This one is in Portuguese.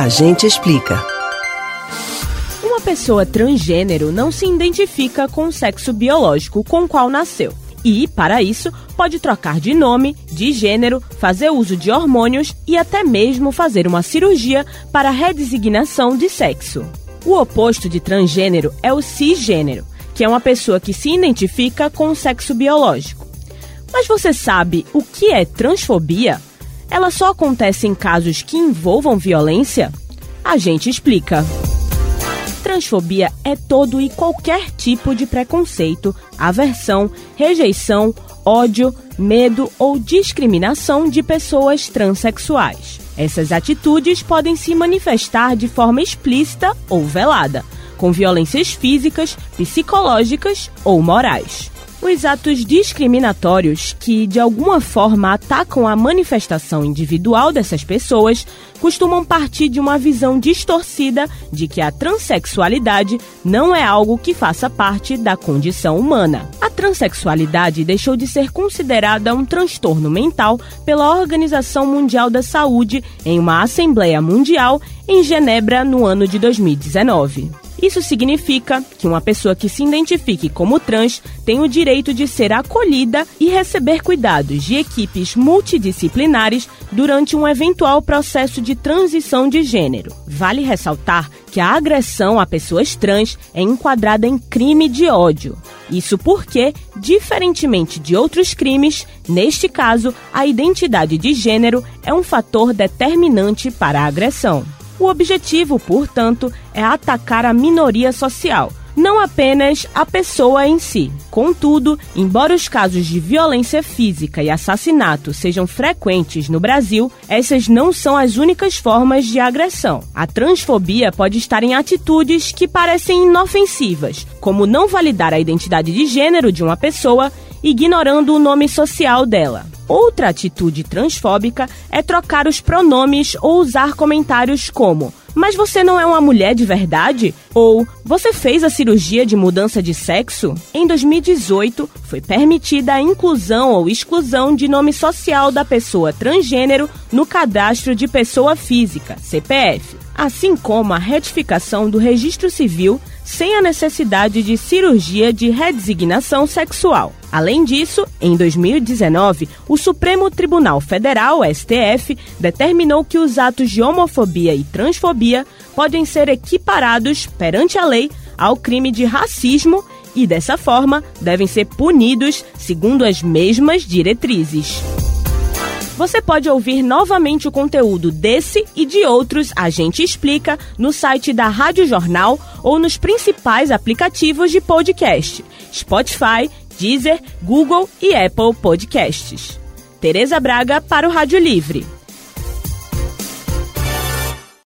A gente explica. Uma pessoa transgênero não se identifica com o sexo biológico com o qual nasceu. E, para isso, pode trocar de nome, de gênero, fazer uso de hormônios e até mesmo fazer uma cirurgia para redesignação de sexo. O oposto de transgênero é o cisgênero, que é uma pessoa que se identifica com o sexo biológico. Mas você sabe o que é transfobia? Ela só acontece em casos que envolvam violência? A gente explica. Transfobia é todo e qualquer tipo de preconceito, aversão, rejeição, ódio, medo ou discriminação de pessoas transexuais. Essas atitudes podem se manifestar de forma explícita ou velada, com violências físicas, psicológicas ou morais. Os atos discriminatórios que, de alguma forma, atacam a manifestação individual dessas pessoas costumam partir de uma visão distorcida de que a transexualidade não é algo que faça parte da condição humana. A transexualidade deixou de ser considerada um transtorno mental pela Organização Mundial da Saúde em uma Assembleia Mundial em Genebra no ano de 2019. Isso significa que uma pessoa que se identifique como trans tem o direito de ser acolhida e receber cuidados de equipes multidisciplinares durante um eventual processo de transição de gênero. Vale ressaltar que a agressão a pessoas trans é enquadrada em crime de ódio. Isso porque, diferentemente de outros crimes, neste caso, a identidade de gênero é um fator determinante para a agressão. O objetivo, portanto, é atacar a minoria social, não apenas a pessoa em si. Contudo, embora os casos de violência física e assassinato sejam frequentes no Brasil, essas não são as únicas formas de agressão. A transfobia pode estar em atitudes que parecem inofensivas, como não validar a identidade de gênero de uma pessoa, ignorando o nome social dela. Outra atitude transfóbica é trocar os pronomes ou usar comentários como mas você não é uma mulher de verdade? Ou você fez a cirurgia de mudança de sexo? Em 2018, foi permitida a inclusão ou exclusão de nome social da pessoa transgênero no cadastro de pessoa física, CPF, assim como a retificação do registro civil sem a necessidade de cirurgia de redesignação sexual. Além disso, em 2019, o Supremo Tribunal Federal, STF, determinou que os atos de homofobia e transfobia podem ser equiparados perante a lei ao crime de racismo e, dessa forma, devem ser punidos segundo as mesmas diretrizes. Você pode ouvir novamente o conteúdo desse e de outros A Gente Explica no site da Rádio Jornal ou nos principais aplicativos de podcast: Spotify, Deezer, Google e Apple Podcasts. Tereza Braga para o Rádio Livre.